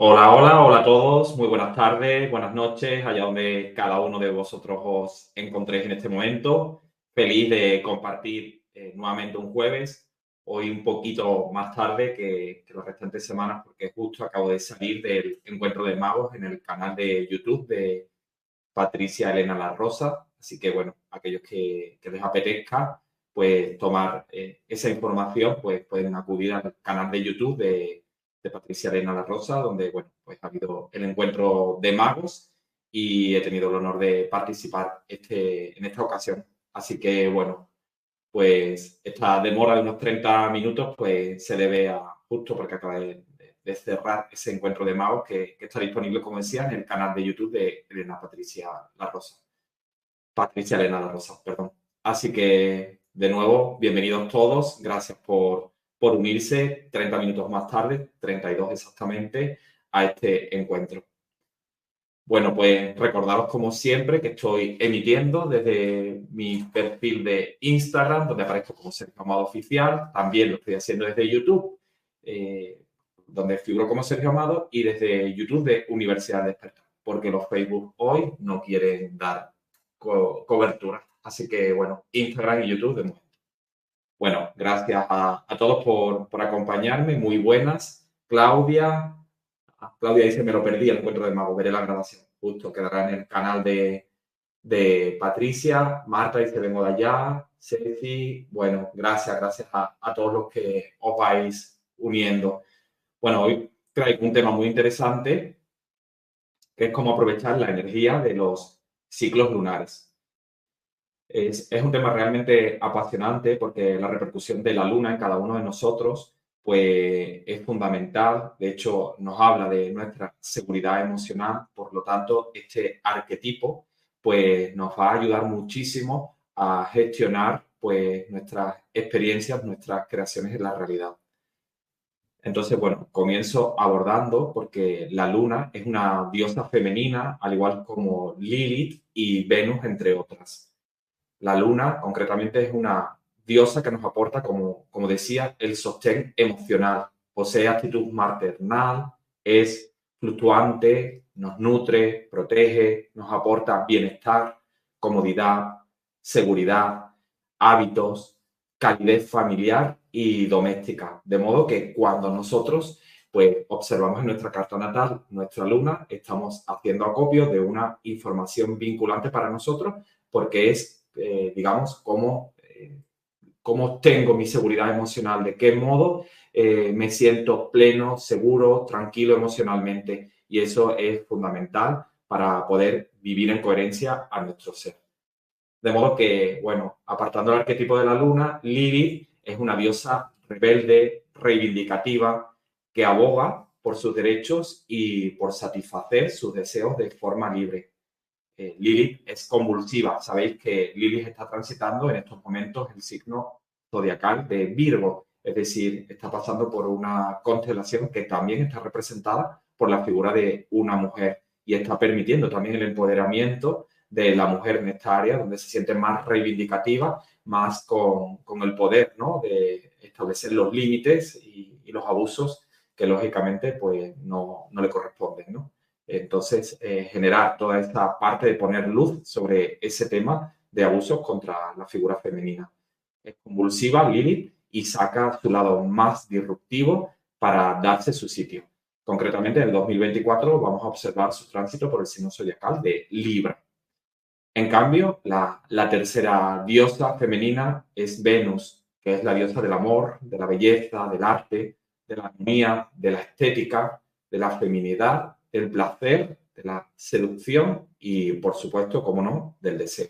Hola, hola, hola a todos, muy buenas tardes, buenas noches, allá donde cada uno de vosotros os encontréis en este momento. Feliz de compartir eh, nuevamente un jueves, hoy un poquito más tarde que, las restantes semanas, porque justo acabo de salir del encuentro de magos en el canal de YouTube de Patricia Elena La Rosa. Así que, bueno, aquellos que, que les apetezca, pues tomar eh, esa información, pues pueden acudir al canal de YouTube de Patricia Elena La Rosa, donde bueno, pues ha habido el encuentro de magos y he tenido el honor de participar este, en esta ocasión. Así que bueno, pues esta demora de unos 30 minutos pues se debe a justo porque acaba de, cerrar ese encuentro de magos que, que, está disponible, como decía, en el canal de YouTube de Elena Patricia La Rosa. Patricia Elena La Rosa, perdón. Así que, de nuevo, bienvenidos todos. Gracias por, por unirse 30 minutos más tarde, 32 exactamente, a este encuentro. Bueno, pues recordaros como siempre que estoy emitiendo desde mi perfil de Instagram, donde aparezco como Sergio Amado Oficial. También lo estoy haciendo desde YouTube, eh, donde figuro como Sergio Amado, y desde YouTube de Universidad de porque los Facebook hoy no quieren dar cobertura. Así que, bueno, Instagram y YouTube de momento. Bueno, gracias a, todos por, acompañarme. Muy buenas. Claudia. Claudia dice, me lo perdí el encuentro de Mago. Veré la grabación. Justo quedará en el canal de, de Patricia. Marta dice, vengo de allá. Ceci. Bueno, gracias, gracias a, a todos los que os vais uniendo. Bueno, hoy traigo un tema muy interesante, que es cómo aprovechar la energía de los ciclos lunares. Es, un tema realmente apasionante porque la repercusión de la luna en cada uno de nosotros pues es fundamental. De hecho, nos habla de nuestra seguridad emocional. Por lo tanto, este arquetipo pues nos va a ayudar muchísimo a gestionar pues nuestras experiencias, nuestras creaciones en la realidad. Entonces, bueno, comienzo abordando porque la luna es una diosa femenina, al igual como Lilith y Venus, entre otras. La luna, concretamente, es una diosa que nos aporta, como, como decía, el sostén emocional. Posee actitud maternal, es fluctuante, nos nutre, protege, nos aporta bienestar, comodidad, seguridad, hábitos, calidez familiar y doméstica. De modo que cuando nosotros pues observamos en nuestra carta natal nuestra luna, estamos haciendo acopio de una información vinculante para nosotros porque es, eh, digamos, cómo, eh, cómo tengo mi seguridad emocional, de qué modo eh, me siento pleno, seguro, tranquilo emocionalmente. Y eso es fundamental para poder vivir en coherencia a nuestro ser. De modo que, bueno, apartando el arquetipo de la luna, Lilith es una diosa rebelde, reivindicativa, que aboga por sus derechos y por satisfacer sus deseos de forma libre. Eh, es convulsiva. Sabéis que Lilith está transitando en estos momentos el signo zodiacal de Virgo, es decir, está pasando por una constelación que también está representada por la figura de una mujer y está permitiendo también el empoderamiento de la mujer en esta área, donde se siente más reivindicativa, más con, el poder ¿no? de establecer los límites y, los abusos que lógicamente pues, no, no le corresponden. ¿no? Entonces, eh, generar toda esta parte de poner luz sobre ese tema de abusos contra la figura femenina. Es convulsiva Lilith y saca su lado más disruptivo para darse su sitio. Concretamente, en el 2024 vamos a observar su tránsito por el signo zodiacal de Libra. En cambio, la, tercera diosa femenina es Venus, que es la diosa del amor, de la belleza, del arte, de la armonía, de la estética, de la feminidad, del placer, de la seducción y, por supuesto, como no, del deseo.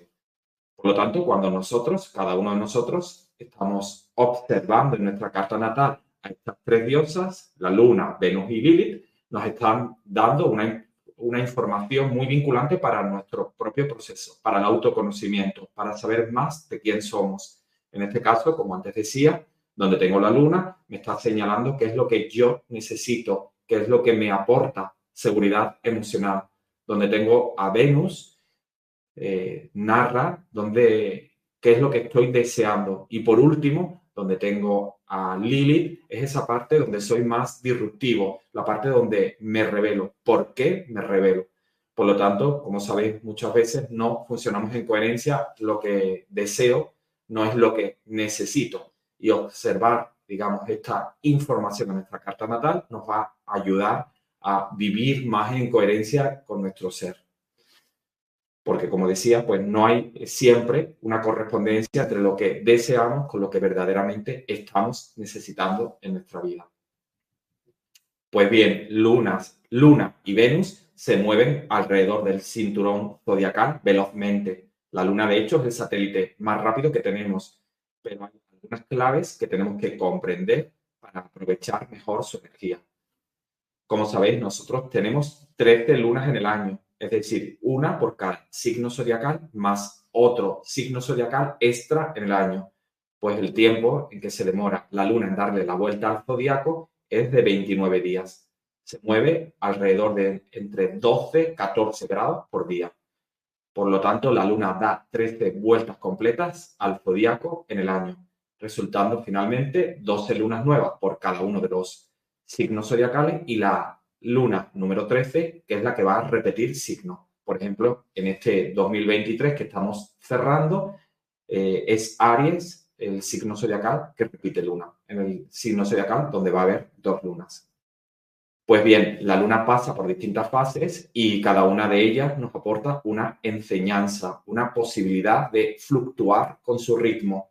Por lo tanto, cuando nosotros, cada uno de nosotros, estamos observando en nuestra carta natal a estas tres diosas, la luna, Venus y Lilith, nos están dando una una información muy vinculante para nuestro propio proceso, para el autoconocimiento, para saber más de quién somos. En este caso, como antes decía, donde tengo la luna, me está señalando qué es lo que yo necesito, qué es lo que me aporta seguridad emocional. Donde tengo a Venus, eh, narra donde, qué es lo que estoy deseando. Y por último, donde tengo a Lilith, es esa parte donde soy más disruptivo, la parte donde me revelo. ¿Por qué me revelo? Por lo tanto, como sabéis, muchas veces no funcionamos en coherencia. Lo que deseo no es lo que necesito. Y observar, digamos, esta información en nuestra carta natal nos va a ayudar a vivir más en coherencia con nuestro ser porque como decía, pues no hay siempre una correspondencia entre lo que deseamos con lo que verdaderamente estamos necesitando en nuestra vida. Pues bien, lunas, Luna y Venus se mueven alrededor del cinturón zodiacal velozmente. La Luna, de hecho, es el satélite más rápido que tenemos, pero hay algunas claves que tenemos que comprender para aprovechar mejor su energía. Como sabéis, nosotros tenemos 13 lunas en el año es decir, una por cada signo zodiacal más otro signo zodiacal extra en el año. Pues el tiempo en que se demora la luna en darle la vuelta al zodiaco es de 29 días. Se mueve alrededor de entre 12 y 14 grados por día. Por lo tanto, la luna da 13 vueltas completas al zodiaco en el año, resultando finalmente 12 lunas nuevas por cada uno de los signos zodiacales y la luna número 13, que es la que va a repetir signo. Por ejemplo, en este 2023 que estamos cerrando, eh, es Aries, el signo zodiacal que repite luna, en el signo zodiacal donde va a haber dos lunas. Pues bien, la luna pasa por distintas fases y cada una de ellas nos aporta una enseñanza, una posibilidad de fluctuar con su ritmo.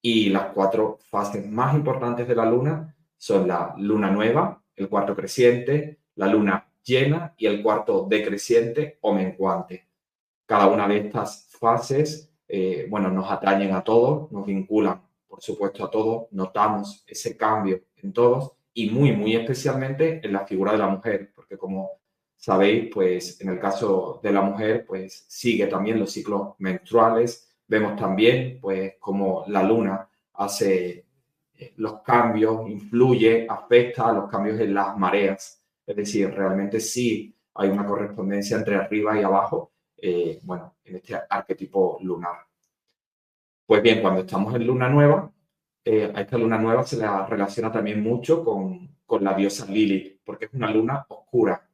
Y las cuatro fases más importantes de la luna son la luna nueva, el cuarto creciente, la luna llena y el cuarto decreciente o menguante. Cada una de estas fases, eh, bueno, nos atañen a todos, nos vinculan, por supuesto, a todos, notamos ese cambio en todos y muy, muy especialmente en la figura de la mujer, porque como sabéis, pues en el caso de la mujer, pues sigue también los ciclos menstruales, vemos también, pues, como la luna hace los cambios, influye, afecta a los cambios en las mareas es decir, realmente sí hay una correspondencia entre arriba y abajo, eh, bueno, en este arquetipo lunar. Pues bien, cuando estamos en luna nueva, eh, a esta luna nueva se la relaciona también mucho con, con la diosa Lilith, porque es una luna oscura.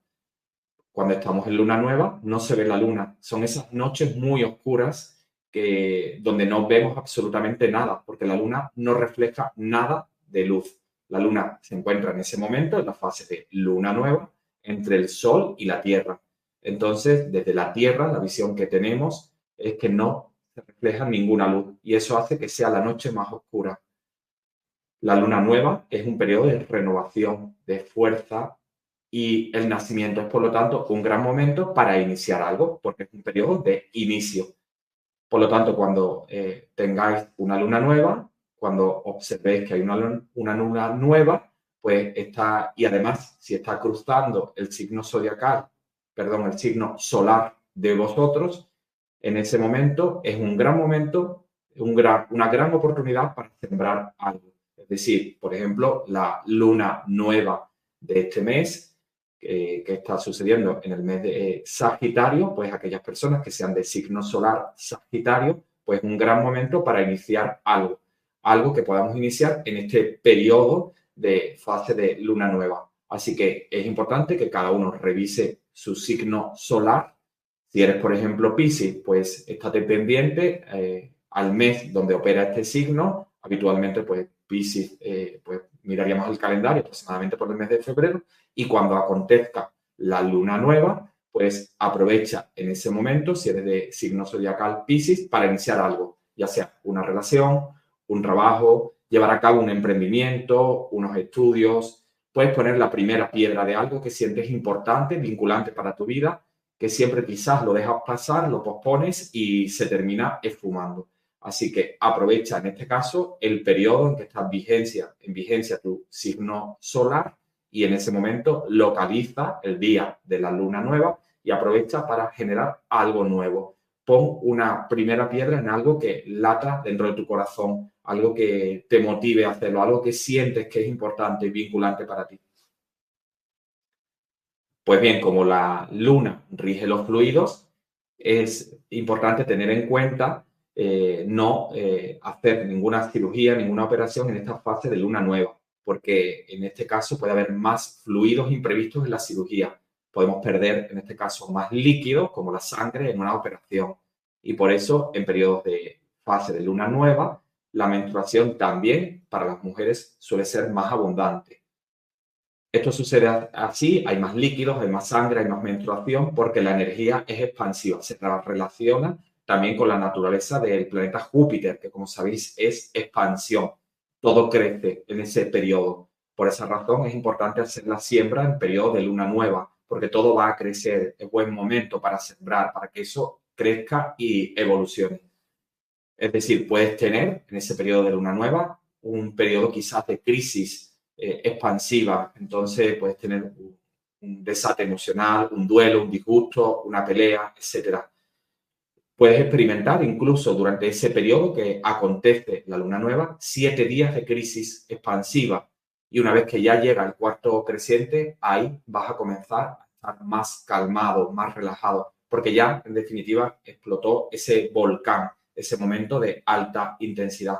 Cuando estamos en luna nueva, no se ve la luna. Son esas noches muy oscuras que, donde no vemos absolutamente nada, porque la luna no refleja nada de luz. La luna se encuentra en ese momento en la fase de luna nueva entre el Sol y la Tierra. Entonces, desde la Tierra, la visión que tenemos es que no se refleja ninguna luz y eso hace que sea la noche más oscura. La luna nueva es un periodo de renovación, de fuerza y el nacimiento es, por lo tanto, un gran momento para iniciar algo, porque es un periodo de inicio. Por lo tanto, cuando eh, tengáis una luna nueva, cuando observéis que hay una, una luna nueva, pues está, y además, si está cruzando el signo zodiacal, perdón, el signo solar de vosotros, en ese momento es un gran momento, un gran, una gran oportunidad para sembrar algo. Es decir, por ejemplo, la luna nueva de este mes, que está sucediendo en el mes de eh, Sagitario, pues aquellas personas que sean de signo solar Sagitario, pues un gran momento para iniciar algo, algo que podamos iniciar en este periodo de fase de luna nueva. Así que es importante que cada uno revise su signo solar. Si eres, por ejemplo, Pisces, pues estate pendiente eh, al mes donde opera este signo. Habitualmente, pues Pisces, eh, pues miraríamos el calendario aproximadamente por el mes de febrero y cuando acontezca la luna nueva, pues aprovecha en ese momento, si eres de signo zodiacal Pisces, para iniciar algo, ya sea una relación, un trabajo, llevar a cabo un emprendimiento, unos estudios, puedes poner la primera piedra de algo que sientes importante, vinculante para tu vida, que siempre quizás lo dejas pasar, lo pospones y se termina esfumando. Así que aprovecha en este caso el periodo en que estás vigencia, en vigencia tu signo solar y en ese momento localiza el día de la luna nueva y aprovecha para generar algo nuevo. Pon una primera piedra en algo que lata dentro de tu corazón, algo que te motive a hacerlo, algo que sientes que es importante y vinculante para ti. Pues bien, como la luna rige los fluidos, es importante tener en cuenta eh, no eh, hacer ninguna cirugía, ninguna operación en esta fase de luna nueva, porque en este caso puede haber más fluidos imprevistos en la cirugía. Podemos perder, en este caso, más líquidos, como la sangre, en una operación. Y por eso, en periodos de fase de luna nueva, la menstruación también para las mujeres suele ser más abundante. Esto sucede así, hay más líquidos, hay más sangre, hay más menstruación, porque la energía es expansiva, se relaciona también con la naturaleza del planeta Júpiter, que como sabéis es expansión. Todo crece en ese periodo. Por esa razón es importante hacer la siembra en periodo de luna nueva, porque todo va a crecer. Es buen momento para sembrar, para que eso crezca y evolucione. Es decir, puedes tener en ese periodo de luna nueva un periodo quizás de crisis eh, expansiva. Entonces puedes tener un, un desate emocional, un duelo, un disgusto, una pelea, etcétera Puedes experimentar incluso durante ese periodo que acontece la luna nueva siete días de crisis expansiva y una vez que ya llega el cuarto creciente, ahí vas a comenzar a estar más calmado, más relajado, porque ya en definitiva explotó ese volcán, ese momento de alta intensidad.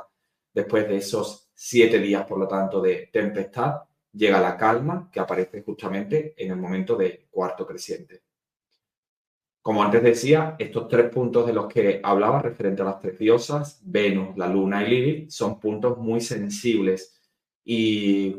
Después de esos siete días, por lo tanto, de tempestad, llega la calma que aparece justamente en el momento del cuarto creciente. Como antes decía, estos tres puntos de los que hablaba referente a las tres diosas, Venus, la Luna y Lilith, son puntos muy sensibles y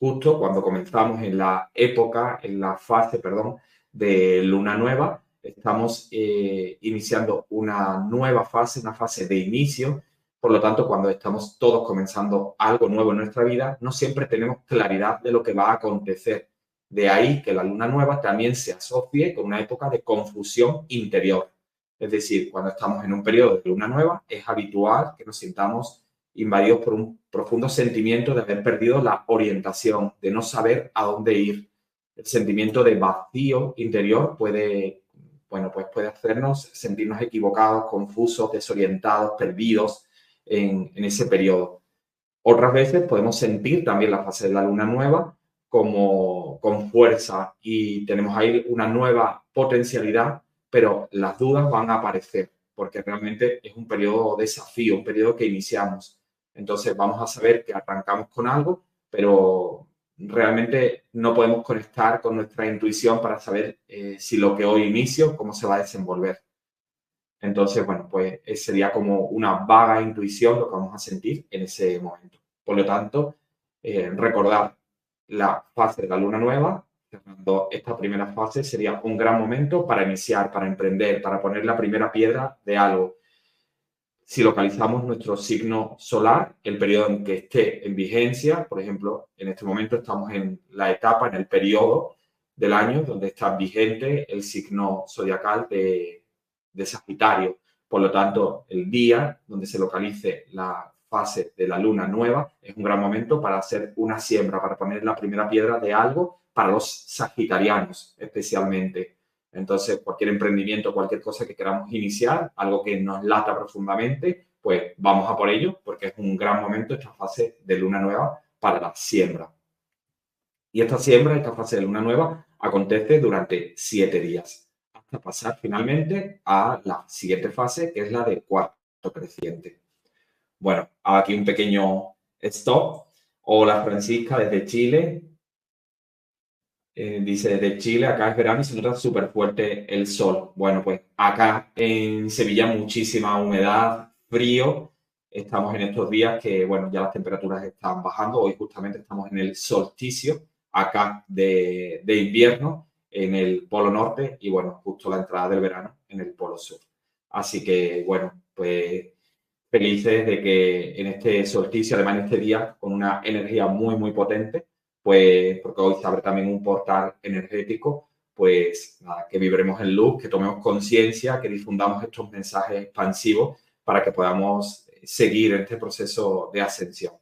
justo cuando comenzamos en la época, en la fase, perdón, de Luna Nueva, estamos eh, iniciando una nueva fase, una fase de inicio. Por lo tanto, cuando estamos todos comenzando algo nuevo en nuestra vida, no siempre tenemos claridad de lo que va a acontecer de ahí que la luna nueva también se asocie con una época de confusión interior. Es decir, cuando estamos en un periodo de luna nueva, es habitual que nos sintamos invadidos por un profundo sentimiento de haber perdido la orientación, de no saber a dónde ir. El sentimiento de vacío interior puede, bueno, pues puede hacernos sentirnos equivocados, confusos, desorientados, perdidos en, en ese periodo. Otras veces podemos sentir también la fase de la luna nueva como con fuerza y tenemos ahí una nueva potencialidad, pero las dudas van a aparecer porque realmente es un periodo de desafío, un periodo que iniciamos. Entonces vamos a saber que arrancamos con algo, pero realmente no podemos conectar con nuestra intuición para saber eh, si lo que hoy inicio, cómo se va a desenvolver. Entonces, bueno, pues sería como una vaga intuición lo que vamos a sentir en ese momento. Por lo tanto, eh, recordar la fase de la luna nueva, esta primera fase, sería un gran momento para iniciar, para emprender, para poner la primera piedra de algo. Si localizamos nuestro signo solar, el periodo en que esté en vigencia, por ejemplo, en este momento estamos en la etapa, en el periodo del año donde está vigente el signo zodiacal de, de Sagitario. Por lo tanto, el día donde se localice la fase de la luna nueva es un gran momento para hacer una siembra, para poner la primera piedra de algo para los sagitarianos especialmente. Entonces, cualquier emprendimiento, cualquier cosa que queramos iniciar, algo que nos lata profundamente, pues vamos a por ello, porque es un gran momento esta fase de luna nueva para la siembra. Y esta siembra, esta fase de luna nueva, acontece durante siete días, hasta pasar finalmente a la siguiente fase, que es la de cuarto creciente. Bueno, aquí un pequeño stop. Hola Francisca desde Chile. Eh, dice desde Chile, acá es verano y se nota súper fuerte el sol. Bueno, pues acá en Sevilla muchísima humedad, frío. Estamos en estos días que, bueno, ya las temperaturas están bajando. Hoy justamente estamos en el solsticio acá de, de invierno en el Polo Norte y bueno, justo la entrada del verano en el Polo Sur. Así que bueno, pues felices de que en este solsticio, además en este día, con una energía muy, muy potente, pues porque hoy se abre también un portal energético, pues que vibremos en luz, que tomemos conciencia, que difundamos estos mensajes expansivos para que podamos seguir este proceso de ascensión.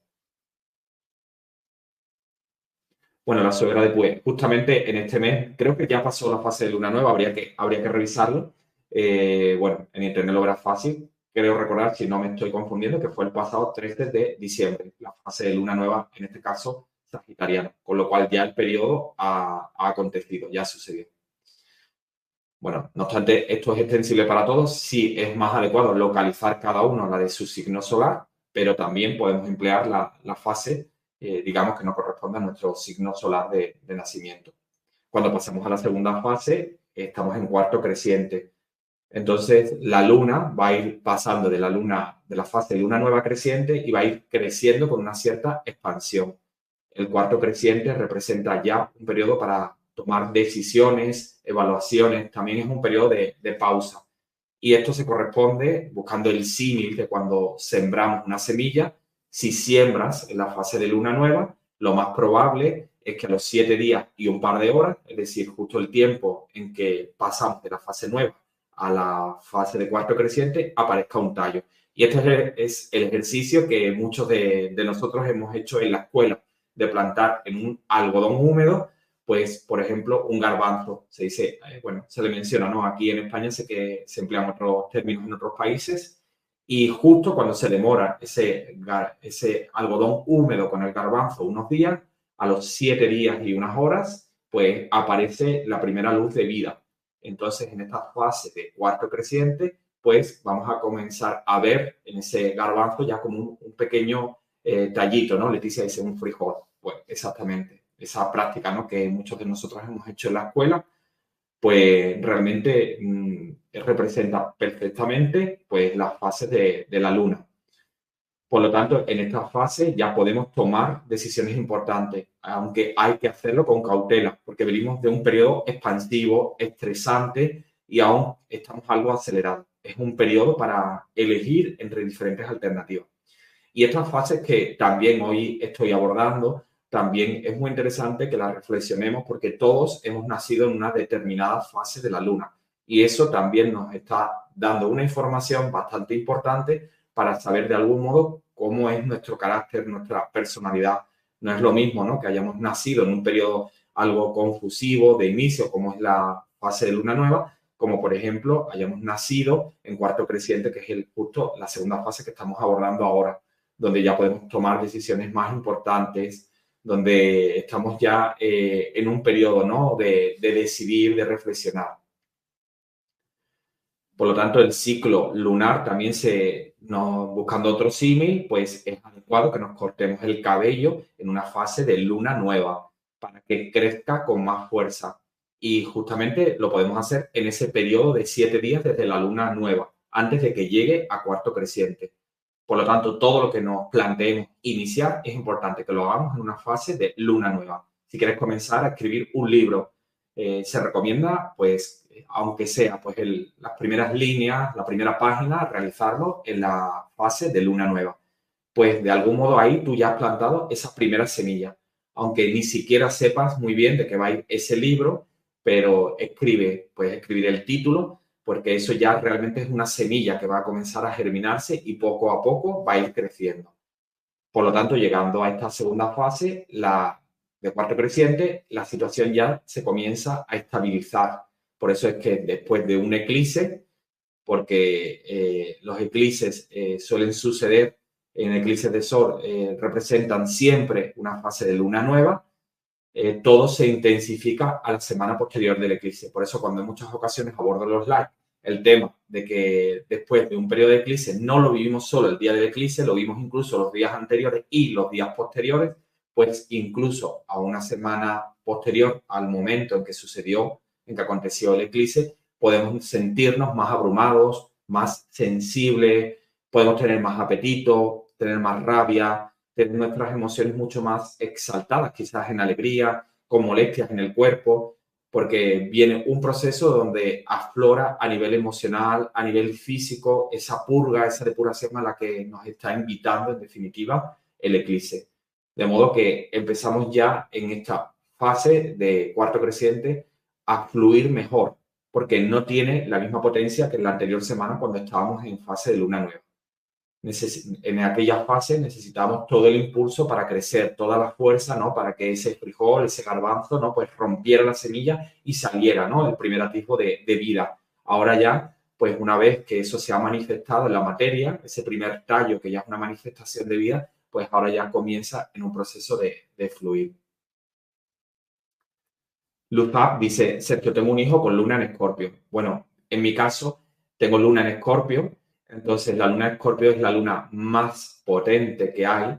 Bueno, la suegra de pues, justamente en este mes, creo que ya pasó la fase de luna nueva, habría que, habría que revisarlo. Eh, bueno, en internet lo verás fácil. Creo recordar, si no me estoy confundiendo, que fue el pasado 13 de diciembre, la fase de luna nueva, en este caso sagitariano, con lo cual ya el periodo ha, ha acontecido, ya sucedió. Bueno, no obstante, esto es extensible para todos. Sí es más adecuado localizar cada uno la de su signo solar, pero también podemos emplear la, la fase eh, digamos que no corresponde a nuestro signo solar de, nacimiento. Cuando pasamos a la segunda fase, estamos en cuarto creciente. Entonces, la luna va a ir pasando de la luna, de la fase de luna nueva creciente y va a ir creciendo con una cierta expansión. El cuarto creciente representa ya un periodo para tomar decisiones, evaluaciones, también es un periodo de, pausa. Y esto se corresponde buscando el símil de cuando sembramos una semilla si siembras en la fase de luna nueva, lo más probable es que los siete días y un par de horas, es decir, justo el tiempo en que pasamos de la fase nueva a la fase de cuarto creciente, aparezca un tallo. Y este es el ejercicio que muchos de, nosotros hemos hecho en la escuela, de plantar en un algodón húmedo, pues, por ejemplo, un garbanzo. Se dice, eh, bueno, se le menciona, ¿no? Aquí en España sé que se emplean otros términos en otros países, y justo cuando se demora ese, ese algodón húmedo con el garbanzo unos días, a los siete días y unas horas, pues aparece la primera luz de vida. Entonces, en esta fase de cuarto creciente, pues vamos a comenzar a ver en ese garbanzo ya como un, pequeño eh, tallito, ¿no? Leticia dice un frijol. Pues exactamente, esa práctica, ¿no? Que muchos de nosotros hemos hecho en la escuela, pues realmente mm, representa perfectamente pues, las fases de, la luna. Por lo tanto, en esta fase ya podemos tomar decisiones importantes, aunque hay que hacerlo con cautela, porque venimos de un periodo expansivo, estresante y aún estamos algo acelerados. Es un periodo para elegir entre diferentes alternativas. Y estas fases que también hoy estoy abordando, también es muy interesante que las reflexionemos porque todos hemos nacido en una determinada fase de la luna. Y eso también nos está dando una información bastante importante para saber de algún modo cómo es nuestro carácter, nuestra personalidad. No es lo mismo ¿no? que hayamos nacido en un periodo algo confusivo de inicio, como es la fase de luna nueva, como por ejemplo hayamos nacido en cuarto creciente, que es el, justo la segunda fase que estamos abordando ahora, donde ya podemos tomar decisiones más importantes, donde estamos ya eh, en un periodo ¿no? de, de decidir, de reflexionar. Por lo tanto, el ciclo lunar también se, buscando otro símil, pues es adecuado que nos cortemos el cabello en una fase de luna nueva para que crezca con más fuerza. Y justamente lo podemos hacer en ese periodo de siete días desde la luna nueva antes de que llegue a cuarto creciente. Por lo tanto, todo lo que nos planteemos iniciar es importante que lo hagamos en una fase de luna nueva. Si quieres comenzar a escribir un libro, eh, se recomienda, pues, aunque sea pues las primeras líneas, la primera página, realizarlo en la fase de luna nueva. Pues de algún modo ahí tú ya has plantado esas primeras semillas, aunque ni siquiera sepas muy bien de qué va a ir ese libro, pero escribe, puedes escribir el título, porque eso ya realmente es una semilla que va a comenzar a germinarse y poco a poco va a ir creciendo. Por lo tanto, llegando a esta segunda fase, la de cuarto creciente, la situación ya se comienza a estabilizar. Por eso es que después de un eclipse, porque eh, los eclipses eh, suelen suceder en eclipses de sol, eh, representan siempre una fase de luna nueva, todo se intensifica a la semana posterior del eclipse. Por eso cuando en muchas ocasiones abordo los live el tema de que después de un periodo de eclipse no lo vivimos solo el día del eclipse, lo vimos incluso los días anteriores y los días posteriores, pues incluso a una semana posterior al momento en que sucedió, en que aconteció el eclipse, podemos sentirnos más abrumados, más sensibles, podemos tener más apetito, tener más rabia, tener nuestras emociones mucho más exaltadas, quizás en alegría, con molestias en el cuerpo, porque viene un proceso donde aflora a nivel emocional, a nivel físico, esa purga, esa depuración a la que nos está invitando en definitiva el eclipse. De modo que empezamos ya en esta fase de cuarto creciente a fluir mejor, porque no tiene la misma potencia que la anterior semana cuando estábamos en fase de luna nueva en aquella fase necesitamos todo el impulso para crecer, toda la fuerza, ¿no? Para que ese frijol, ese garbanzo, ¿no? Pues rompiera la semilla y saliera, ¿no? El primer atisbo de, vida. Ahora ya, pues una vez que eso se ha manifestado en la materia, ese primer tallo que ya es una manifestación de vida, pues ahora ya comienza en un proceso de fluir. Luz dice, Sergio, tengo un hijo con luna en escorpio. Bueno, en mi caso, tengo luna en escorpio, entonces, la luna de Escorpio es la luna más potente que hay.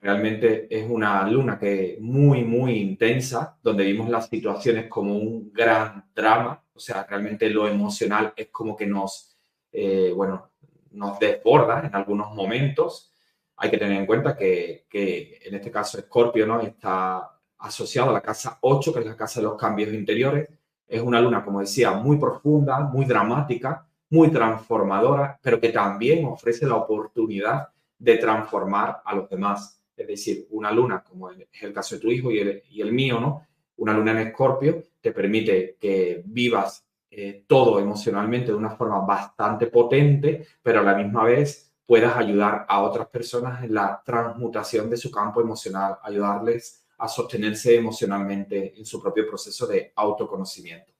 Realmente es una luna que muy, muy intensa, donde vimos las situaciones como un gran drama. O sea, realmente lo emocional es como que nos, eh, bueno, nos desborda en algunos momentos. Hay que tener en cuenta que, que en este caso Escorpio ¿no? está asociado a la casa 8, que es la casa de los cambios interiores. Es una luna, como decía, muy profunda, muy dramática, muy transformadora, pero que también ofrece la oportunidad de transformar a los demás. Es decir, una luna, como es el caso de tu hijo y el, mío, ¿no? Una luna en escorpio te permite que vivas eh, todo emocionalmente de una forma bastante potente, pero a la misma vez puedas ayudar a otras personas en la transmutación de su campo emocional, ayudarles a sostenerse emocionalmente en su propio proceso de autoconocimiento.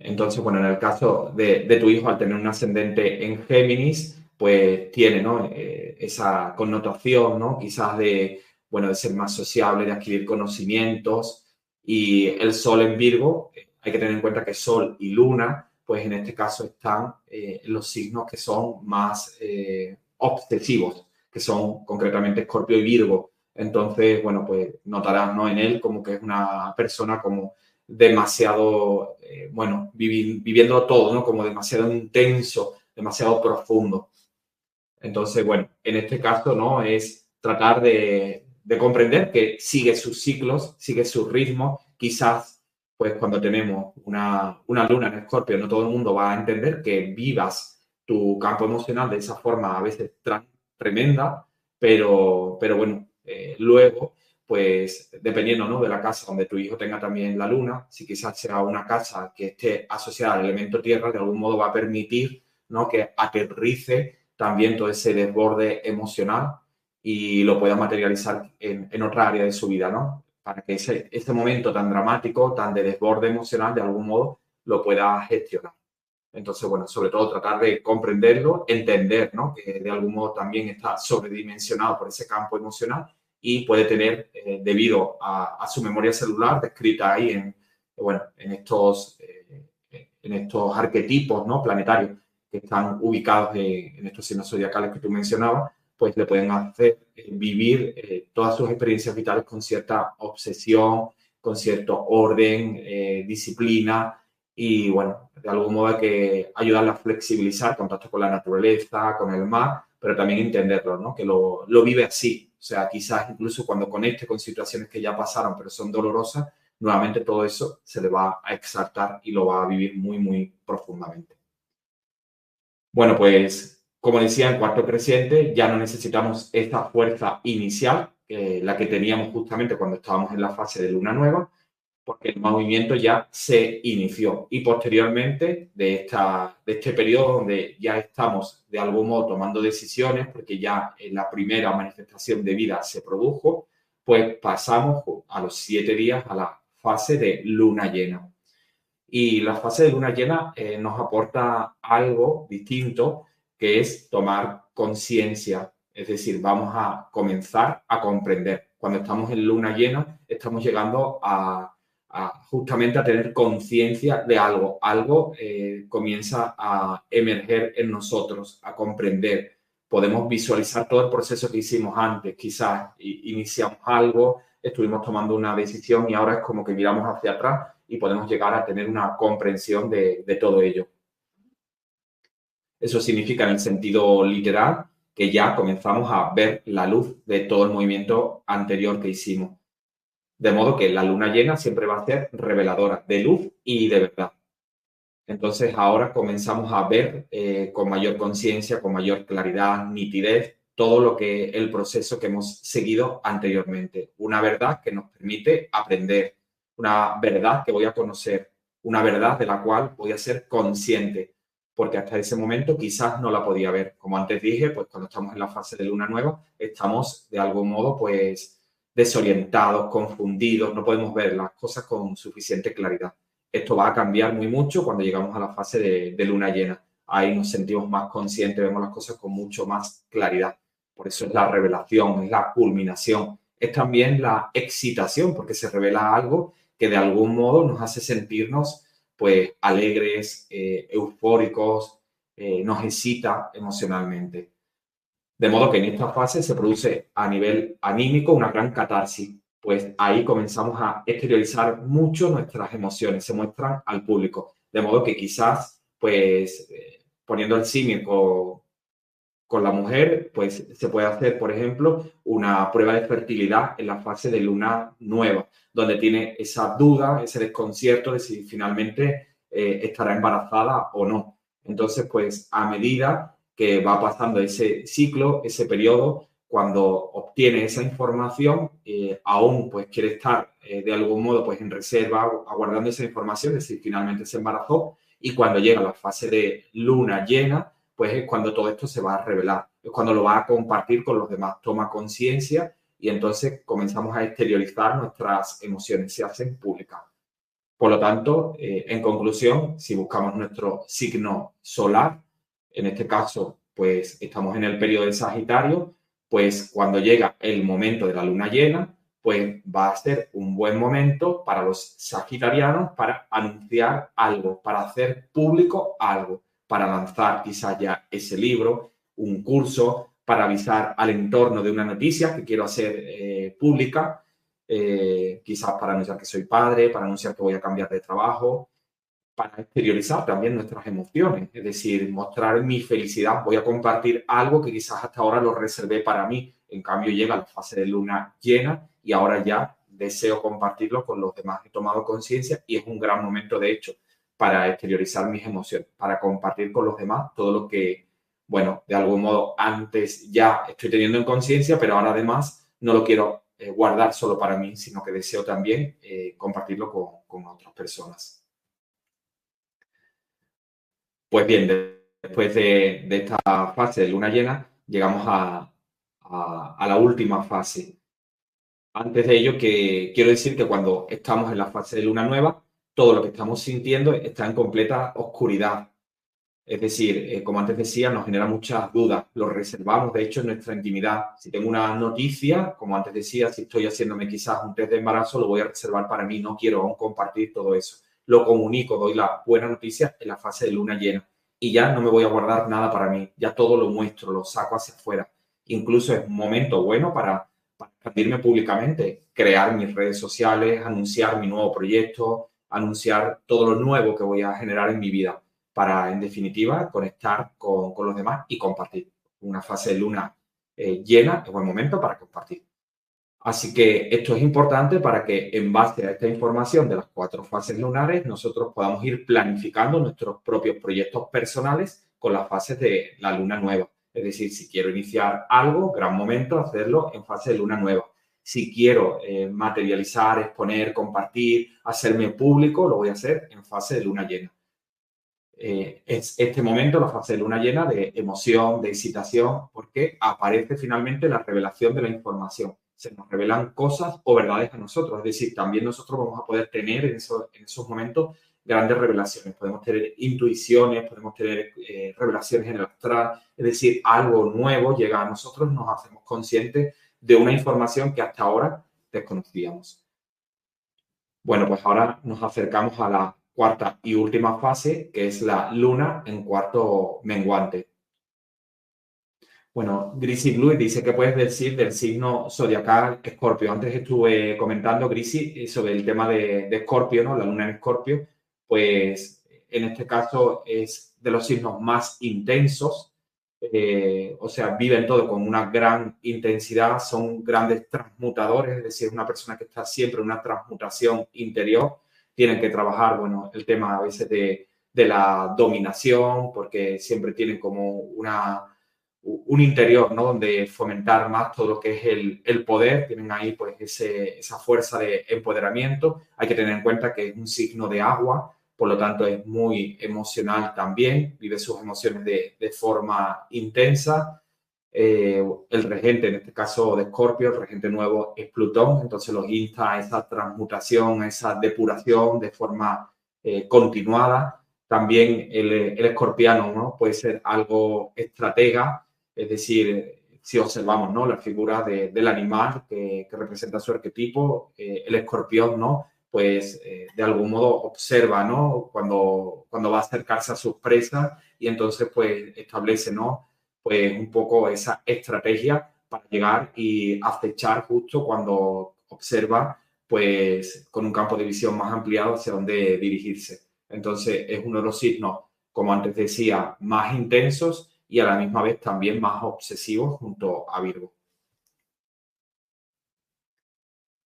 Entonces, bueno, en el caso de, tu hijo, al tener un ascendente en Géminis, pues tiene ¿no? Eh, esa connotación, ¿no? Quizás de, bueno, de ser más sociable, de adquirir conocimientos. Y el Sol en Virgo, eh, hay que tener en cuenta que Sol y Luna, pues en este caso están eh, los signos que son más obsesivos, que son concretamente Escorpio y Virgo. Entonces, bueno, pues notarás ¿no? en él como que es una persona como demasiado, eh, bueno, viviendo todo, ¿no? Como demasiado intenso, demasiado profundo. Entonces, bueno, en este caso, ¿no? Es tratar de, comprender que sigue sus ciclos, sigue su ritmo. Quizás, pues cuando tenemos una, luna en escorpio, no todo el mundo va a entender que vivas tu campo emocional de esa forma a veces tremenda, pero, pero bueno, eh, luego pues dependiendo ¿no? de la casa donde tu hijo tenga también la luna, si quizás sea una casa que esté asociada al elemento tierra, de algún modo va a permitir ¿no? que aterrice también todo ese desborde emocional y lo pueda materializar en, en otra área de su vida, ¿no? Para que ese, este momento tan dramático, tan de desborde emocional, de algún modo lo pueda gestionar. Entonces, bueno, sobre todo tratar de comprenderlo, entender, ¿no? Que de algún modo también está sobredimensionado por ese campo emocional y puede tener, eh, debido a, su memoria celular, descrita ahí en, bueno, en, estos, eh, en estos arquetipos ¿no? planetarios que están ubicados en estos signos zodiacales que tú mencionabas, pues le pueden hacer eh, vivir todas sus experiencias vitales con cierta obsesión, con cierto orden, disciplina y bueno, de algún modo hay que ayudarla a flexibilizar contacto con la naturaleza, con el mar, pero también entenderlo, ¿no? Que lo, lo vive así. O sea, quizás incluso cuando conecte con situaciones que ya pasaron, pero son dolorosas, nuevamente todo eso se le va a exaltar y lo va a vivir muy, muy profundamente. Bueno, pues como decía en cuarto creciente, ya no necesitamos esta fuerza inicial, la que teníamos justamente cuando estábamos en la fase de luna nueva, porque el movimiento ya se inició y posteriormente de, esta, de este periodo donde ya estamos de algún modo tomando decisiones, porque ya en la primera manifestación de vida se produjo, pues pasamos a los siete días a la fase de luna llena. Y la fase de luna llena eh, nos aporta algo distinto, que es tomar conciencia, es decir, vamos a comenzar a comprender. Cuando estamos en luna llena, estamos llegando a, justamente a tener conciencia de algo. Algo eh, comienza a emerger en nosotros, a comprender. Podemos visualizar todo el proceso que hicimos antes. Quizás iniciamos algo, estuvimos tomando una decisión y ahora es como que miramos hacia atrás y podemos llegar a tener una comprensión de, todo ello. Eso significa en el sentido literal que ya comenzamos a ver la luz de todo el movimiento anterior que hicimos. De modo que la luna llena siempre va a ser reveladora de luz y de verdad. Entonces ahora comenzamos a ver eh, con mayor conciencia, con mayor claridad, nitidez, todo lo que el proceso que hemos seguido anteriormente. Una verdad que nos permite aprender, una verdad que voy a conocer, una verdad de la cual voy a ser consciente, porque hasta ese momento quizás no la podía ver. Como antes dije, pues cuando estamos en la fase de luna nueva, estamos de algún modo pues desorientados, confundidos, no podemos ver las cosas con suficiente claridad. Esto va a cambiar muy mucho cuando llegamos a la fase de, de luna llena. Ahí nos sentimos más conscientes, vemos las cosas con mucho más claridad. Por eso es la revelación, es la culminación, es también la excitación, porque se revela algo que de algún modo nos hace sentirnos pues alegres, eh, eufóricos, eh, nos excita emocionalmente. De modo que en esta fase se produce a nivel anímico una gran catarsis, pues ahí comenzamos a exteriorizar mucho nuestras emociones, se muestran al público. De modo que quizás, pues, eh, poniendo el símil con la mujer, pues se puede hacer, por ejemplo, una prueba de fertilidad en la fase de luna nueva, donde tiene esa duda, ese desconcierto de si finalmente eh, estará embarazada o no. Entonces, pues a medida que va pasando ese ciclo, ese periodo, cuando obtiene esa información, eh, aún pues quiere estar eh, de algún modo pues en reserva, aguardando esa información de si finalmente se embarazó, y cuando llega la fase de luna llena, pues es cuando todo esto se va a revelar, es cuando lo va a compartir con los demás, toma conciencia y entonces comenzamos a exteriorizar nuestras emociones, se hacen públicas. Por lo tanto, eh, en conclusión, si buscamos nuestro signo solar, en este caso, pues estamos en el periodo de Sagitario, pues cuando llega el momento de la luna llena, pues va a ser un buen momento para los sagitarianos para anunciar algo, para hacer público algo para lanzar quizás ya ese libro, un curso, para avisar al entorno de una noticia que quiero hacer eh, pública, eh, quizás para anunciar que soy padre, para anunciar que voy a cambiar de trabajo, para exteriorizar también nuestras emociones, es decir, mostrar mi felicidad. Voy a compartir algo que quizás hasta ahora lo reservé para mí, en cambio llega la fase de luna llena y ahora ya deseo compartirlo con los demás. He tomado conciencia y es un gran momento, de hecho, para exteriorizar mis emociones, para compartir con los demás todo lo que, bueno, de algún modo antes ya estoy teniendo en conciencia, pero ahora además no lo quiero eh, guardar solo para mí, sino que deseo también eh, compartirlo con, otras personas. Pues bien, después de, esta fase de luna llena, llegamos a, la última fase. Antes de ello, quiero decir que cuando estamos en la fase de luna nueva, todo lo que estamos sintiendo está en completa oscuridad. Es decir, eh, como antes decía, nos genera muchas dudas, lo reservamos, de hecho, en nuestra intimidad. Si tengo una noticia, como antes decía, si estoy haciéndome quizás un test de embarazo, lo voy a reservar para mí, no quiero aún compartir todo eso. Lo comunico, doy la buena noticia en la fase de luna llena y ya no me voy a guardar nada para mí, ya todo lo muestro, lo saco hacia afuera. Incluso es un momento bueno para, expandirme públicamente, crear mis redes sociales, anunciar mi nuevo proyecto, anunciar todo lo nuevo que voy a generar en mi vida para, en definitiva, conectar con, los demás y compartir. Una fase de luna eh, llena es buen momento para compartir. Así que esto es importante para que en base a esta información de las cuatro fases lunares nosotros podamos ir planificando nuestros propios proyectos personales con las fases de la luna nueva. Es decir, si quiero iniciar algo, gran momento hacerlo en fase de luna nueva. Si quiero eh, materializar, exponer, compartir, hacerme público, lo voy a hacer en fase de luna llena. Eh, es este momento, la fase de luna llena, de emoción, de excitación, porque aparece finalmente la revelación de la información. Se nos revelan cosas o verdades a nosotros. Es decir, también nosotros vamos a poder tener en esos, en esos momentos grandes revelaciones. Podemos tener intuiciones, podemos tener eh, revelaciones en el astral, es decir, algo nuevo llega a nosotros, nos hacemos conscientes de una información que hasta ahora desconocíamos. Bueno, pues ahora nos acercamos a la cuarta y última fase, que es la luna en cuarto menguante. Bueno, Grisi Blue dice que puedes decir del signo zodiacal Escorpio. Antes estuve comentando, Grisi, sobre el tema de Escorpio, ¿no? La luna en Escorpio pues en este caso es de los signos más intensos, eh, o sea, viven todo con una gran intensidad, son grandes transmutadores, es decir, una persona que está siempre en una transmutación interior, tienen que trabajar, bueno, el tema a veces de, la dominación, porque siempre tienen como una, un interior, ¿no? Donde fomentar más todo lo que es el, el poder, tienen ahí pues esa fuerza de empoderamiento. Hay que tener en cuenta que es un signo de agua, por lo tanto es muy emocional también, vive sus emociones de, de forma intensa. Eh, el regente, en este caso de Scorpio, el regente nuevo es Plutón, entonces los insta a esa transmutación, a esa depuración de forma eh, continuada. También el, el escorpiano ¿no? puede ser algo estratega, es decir, si observamos ¿no? la figura del animal que, que, representa su arquetipo, eh, el escorpión, ¿no? pues eh, de algún modo observa, ¿no? Cuando, cuando va a acercarse a sus presas y entonces pues establece, ¿no? Pues un poco esa estrategia para llegar y acechar justo cuando observa pues con un campo de visión más ampliado hacia dónde dirigirse. Entonces es uno de los signos, como antes decía, más intensos y a la misma vez también más obsesivos junto a Virgo.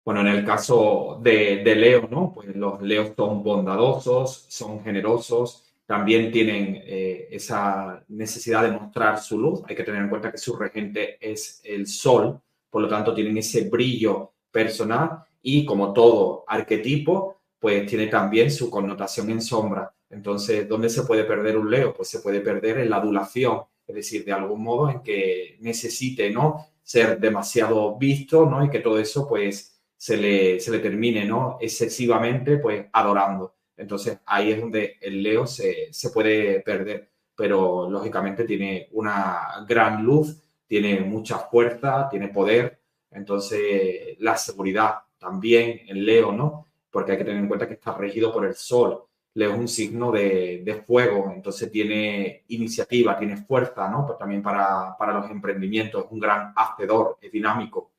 Bueno, en el caso de, Leo, ¿no? Pues los Leos son bondadosos, son generosos, también tienen eh, esa necesidad de mostrar su luz. Hay que tener en cuenta que su regente es el sol, por lo tanto tienen ese brillo personal y como todo arquetipo, pues tiene también su connotación en sombra. Entonces, ¿dónde se puede perder un Leo? Pues se puede perder en la adulación, es decir, de algún modo en que necesite, ¿no? Ser demasiado visto, ¿no? Y que todo eso, pues, se le, se le termine, ¿no? Excesivamente, pues adorando. Entonces ahí es donde el Leo se, se puede perder, pero lógicamente tiene una gran luz, tiene mucha fuerza, tiene poder. Entonces la seguridad también en Leo, ¿no? Porque hay que tener en cuenta que está regido por el Sol. Leo es un signo de, de fuego, entonces tiene iniciativa, tiene fuerza, ¿no? Pues también para, para los emprendimientos, es un gran hacedor, es dinámico.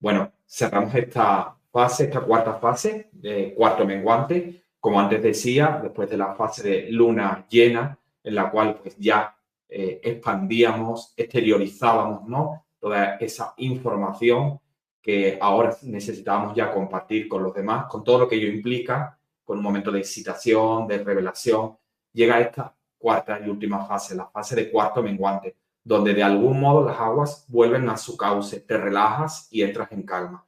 Bueno, cerramos esta fase, esta cuarta fase de cuarto menguante, como antes decía, después de la fase de luna llena, en la cual pues ya eh, expandíamos, exteriorizábamos, ¿no? Toda esa información que ahora necesitábamos ya compartir con los demás, con todo lo que ello implica, con un momento de excitación, de revelación, llega esta cuarta y última fase, la fase de cuarto menguante, donde de algún modo las aguas vuelven a su cauce, te relajas y entras en calma.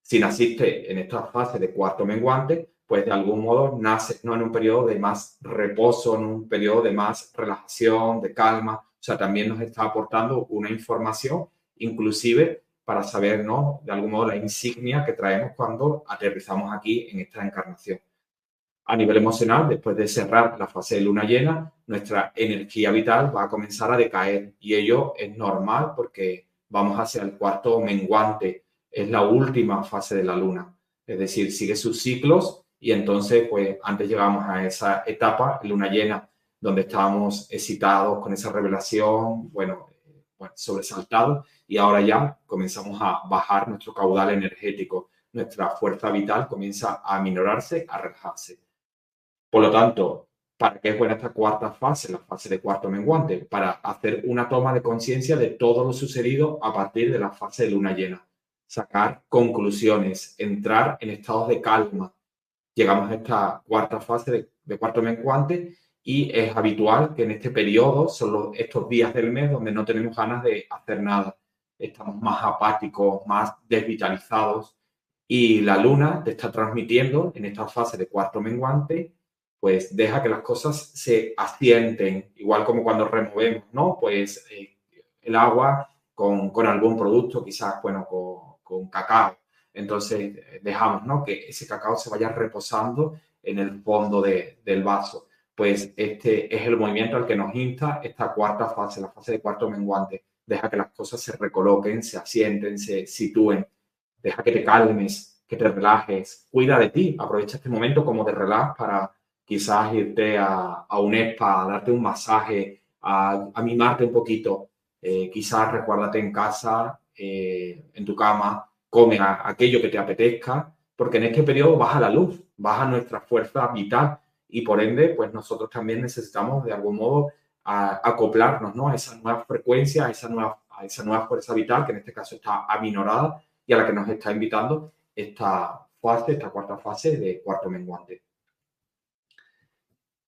Si naciste en esta fase de cuarto menguante, pues de algún modo naces no en un periodo de más reposo, en un periodo de más relajación, de calma. O sea, también nos está aportando una información, inclusive para saber, ¿no? De algún modo la insignia que traemos cuando aterrizamos aquí en esta encarnación a nivel emocional, después de cerrar la fase de luna llena, nuestra energía vital va a comenzar a decaer. Y ello es normal porque vamos hacia el cuarto menguante, es la última fase de la luna, es decir, sigue sus ciclos y entonces pues antes llegamos a esa etapa, luna llena, donde estábamos excitados con esa revelación, bueno, bueno sobresaltados y ahora ya comenzamos a bajar nuestro caudal energético. Nuestra fuerza vital comienza a minorarse, a relajarse. Por lo tanto, ¿para qué es buena esta cuarta fase, la fase de cuarto menguante? Para hacer una toma de conciencia de todo lo sucedido a partir de la fase de luna llena. Sacar conclusiones, entrar en estados de calma. Llegamos a esta cuarta fase de, cuarto menguante y es habitual que en este periodo, son estos días del mes donde no tenemos ganas de hacer nada. Estamos más apáticos, más desvitalizados y la luna te está transmitiendo en esta fase de cuarto menguante, pues deja que las cosas se asienten, igual como cuando removemos, ¿no? Pues eh, el agua con, algún producto, quizás, bueno, con, cacao. Entonces dejamos, ¿no? Que ese cacao se vaya reposando en el fondo del vaso. Pues este es el movimiento al que nos insta esta cuarta fase, la fase de cuarto menguante. Deja que las cosas se recoloquen, se asienten, se sitúen deja que te calmes, que te relajes, cuida de ti, aprovecha este momento como de relax para quizás irte a, un spa, a darte un masaje, a, mimarte un poquito, eh, quizás recuérdate en casa, eh, en tu cama, come aquello que te apetezca, porque en este periodo baja la luz, baja nuestra fuerza vital y por ende, pues nosotros también necesitamos de algún modo acoplarnos ¿no? a esa nueva frecuencia, a esa nueva, a esa nueva fuerza vital, que en este caso está aminorada, y a la que nos está invitando esta fase, esta cuarta fase de cuarto menguante.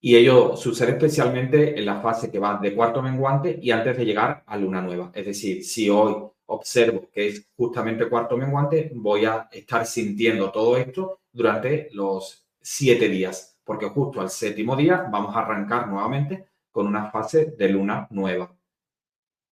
Y ello sucede especialmente en la fase que va de cuarto menguante y antes de llegar a luna nueva. Es decir, si hoy observo que es justamente cuarto menguante, voy a estar sintiendo todo esto durante los siete días, porque justo al séptimo día vamos a arrancar nuevamente con una fase de luna nueva.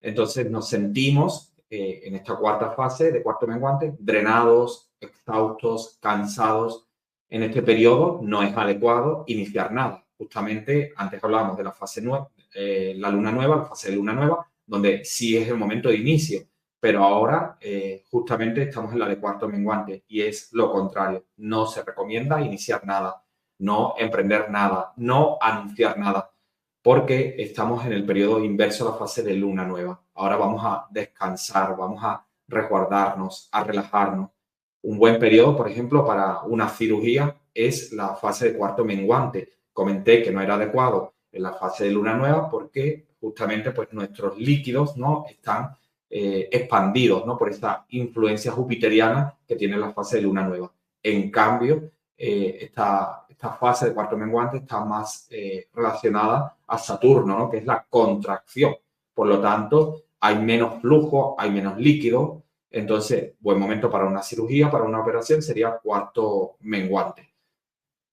Entonces nos sentimos eh, en esta cuarta fase de cuarto menguante, drenados, exhaustos, cansados. En este periodo no es adecuado iniciar nada. Justamente antes hablábamos de la fase nueva, eh, la luna nueva, la fase de luna nueva, donde sí es el momento de inicio, pero ahora eh, justamente estamos en la de cuarto menguante y es lo contrario. No se recomienda iniciar nada, no emprender nada, no anunciar nada porque estamos en el periodo inverso a la fase de luna nueva. Ahora vamos a descansar, vamos a resguardarnos, a relajarnos. Un buen periodo, por ejemplo, para una cirugía es la fase de cuarto menguante. Comenté que no era adecuado en la fase de luna nueva porque justamente pues, nuestros líquidos ¿no? están eh, expandidos ¿no? por esta influencia jupiteriana que tiene la fase de luna nueva. En cambio, eh, esta, esta fase de cuarto menguante está más eh, relacionada a Saturno, ¿no? que es la contracción. Por lo tanto, hay menos flujo, hay menos líquido. Entonces, buen momento para una cirugía, para una operación, sería cuarto menguante.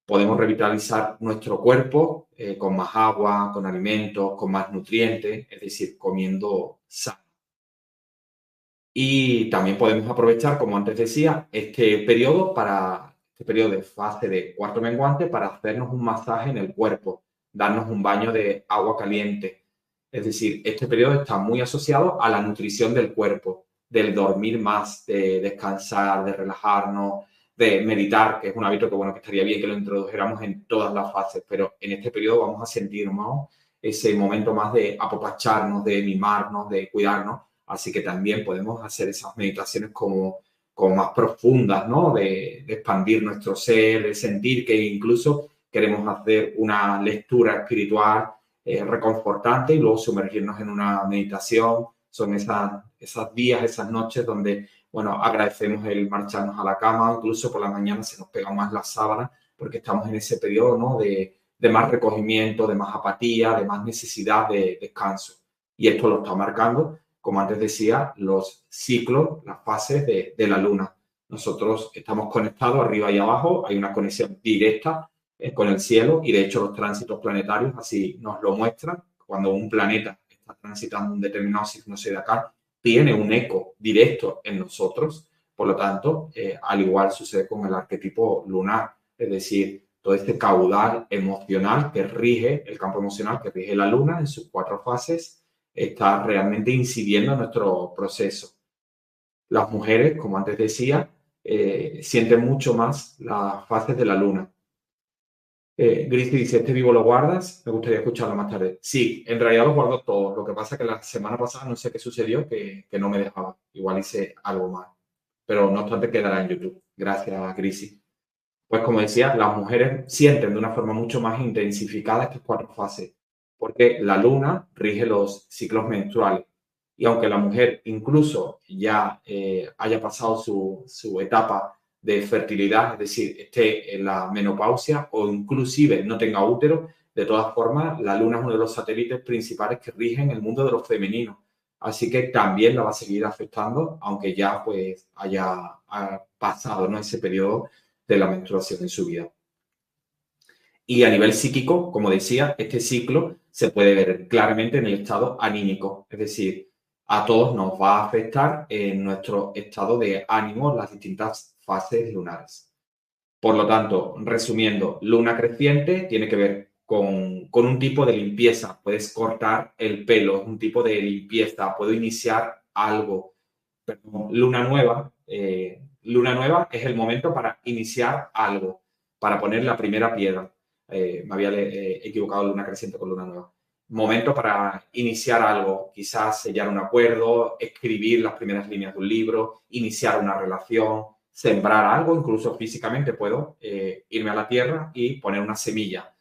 Podemos revitalizar nuestro cuerpo eh, con más agua, con alimentos, con más nutrientes, es decir, comiendo sano. Y también podemos aprovechar, como antes decía, este periodo para este periodo de fase de cuarto menguante para hacernos un masaje en el cuerpo, darnos un baño de agua caliente. Es decir, este periodo está muy asociado a la nutrición del cuerpo, del dormir más, de descansar, de relajarnos, de meditar, que es un hábito que bueno que estaría bien que lo introdujéramos en todas las fases, pero en este periodo vamos a sentir ese momento más de apopacharnos, de mimarnos, de cuidarnos. Así que también podemos hacer esas meditaciones como como más profundas, ¿no? De, expandir nuestro ser, de sentir que incluso queremos hacer una lectura espiritual eh, reconfortante y luego sumergirnos en una meditación. Son esas, esos días, esas noches donde, bueno, agradecemos el marcharnos a la cama, incluso por la mañana se nos pega más la sábana porque estamos en ese periodo, ¿no? De, de más recogimiento, de más apatía, de más necesidad de descanso. Y esto lo está marcando como antes decía, los ciclos, las fases de, la Luna. Nosotros estamos conectados arriba y abajo, hay una conexión directa eh, con el cielo y de hecho los tránsitos planetarios así nos lo muestran. Cuando un planeta está transitando un determinado signo zodiacal, tiene un eco directo en nosotros. Por lo tanto, eh, al igual sucede con el arquetipo lunar, es decir, todo este caudal emocional que rige el campo emocional, que rige la luna en sus cuatro fases, está realmente incidiendo en nuestro proceso. Las mujeres, como antes decía, eh, sienten mucho más las fases de la luna. Eh, dice, ¿este vivo lo guardas? Me gustaría escucharlo más tarde. Sí, en realidad lo guardo todo. Lo que pasa es que la semana pasada no sé qué sucedió, que, que no me dejaba. Igual hice algo mal. pero no obstante quedará en YouTube. Gracias, Grisi. Pues como decía, las mujeres sienten de una forma mucho más intensificada estas cuatro fases, porque la luna rige los ciclos menstruales. Y aunque la mujer incluso ya eh, haya pasado su, su etapa de fertilidad, es decir, esté en la menopausia o inclusive no tenga útero, de todas formas, la Luna es uno de los satélites principales que rigen el mundo de los femeninos. Así que también la va a seguir afectando, aunque ya pues haya, pasado ¿no? ese periodo de la menstruación en su vida. Y a nivel psíquico, como decía, este ciclo se puede ver claramente en el estado anímico, es decir, a todos nos va a afectar en nuestro estado de ánimo las distintas fases lunares. Por lo tanto, resumiendo, luna creciente tiene que ver con, un tipo de limpieza. Puedes cortar el pelo, un tipo de limpieza. Puedo iniciar algo. luna nueva, eh, luna nueva es el momento para iniciar algo, para poner la primera piedra. Eh, me había eh, equivocado luna creciente con luna nueva. Momento para iniciar algo, quizás sellar un acuerdo, escribir las primeras líneas de un libro, iniciar una relación, sembrar algo, incluso físicamente puedo irme a la tierra y poner una semilla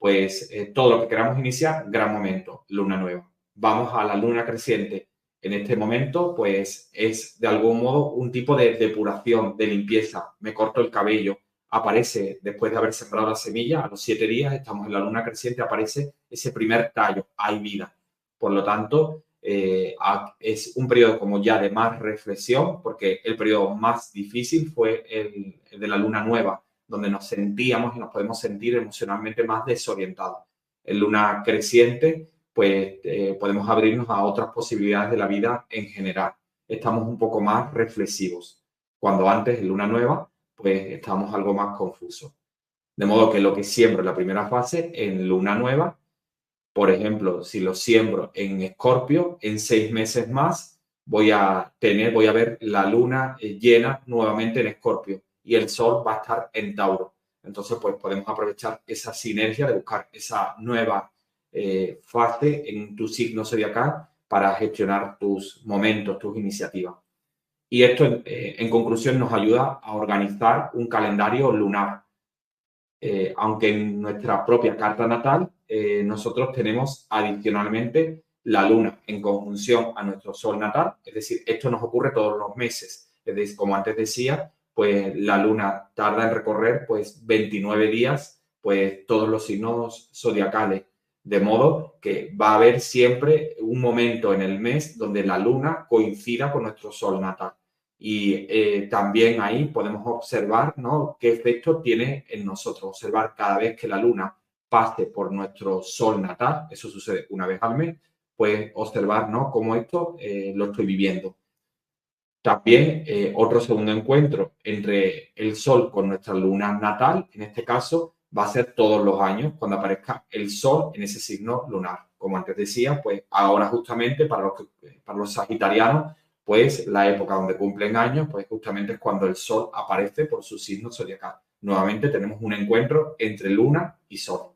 pues eh, todo lo que queramos iniciar, gran momento, luna nueva. Vamos a la luna creciente. En este momento, pues es de algún modo un tipo de depuración, de limpieza. Me corto el cabello, aparece después de haber sembrado la semilla, a los siete días estamos en la luna creciente, aparece ese primer tallo, hay vida. Por lo tanto, eh, es un periodo como ya de más reflexión, porque el periodo más difícil fue el de la luna nueva, donde nos sentíamos y nos podemos sentir emocionalmente más desorientados. En luna creciente, pues eh, podemos abrirnos a otras posibilidades de la vida en general. Estamos un poco más reflexivos. Cuando antes, en luna nueva, pues estamos algo más confusos. De modo que lo que siembro en la primera fase, en luna nueva, por ejemplo, si lo siembro en escorpio, en seis meses más voy a tener, voy a ver la luna eh, llena nuevamente en escorpio y el Sol va a estar en Tauro. Entonces, pues podemos aprovechar esa sinergia de buscar esa nueva eh, fase en tu signo zodiacal para gestionar tus momentos, tus iniciativas. Y esto, eh, en conclusión, nos ayuda a organizar un calendario lunar. Eh, aunque en nuestra propia carta natal nosotros tenemos adicionalmente la luna en conjunción a nuestro sol natal, es decir, esto nos ocurre todos los meses. Es decir, como antes decía, pues la luna tarda en recorrer pues 29 días, pues todos los signos zodiacales. De modo que va a haber siempre un momento en el mes donde la luna coincida con nuestro sol natal. Y eh, también ahí podemos observar ¿no? qué efecto tiene en nosotros. Observar cada vez que la luna pase por nuestro sol natal, eso sucede una vez al mes, pues observar ¿no? cómo esto eh, lo estoy viviendo. También eh, otro segundo encuentro entre el Sol con nuestra luna natal, en este caso, va a ser todos los años cuando aparezca el Sol en ese signo lunar. Como antes decía, pues ahora justamente para los, para los sagitarianos, pues la época donde cumplen años, pues justamente es cuando el Sol aparece por su signo zodiacal. Nuevamente tenemos un encuentro entre luna y Sol.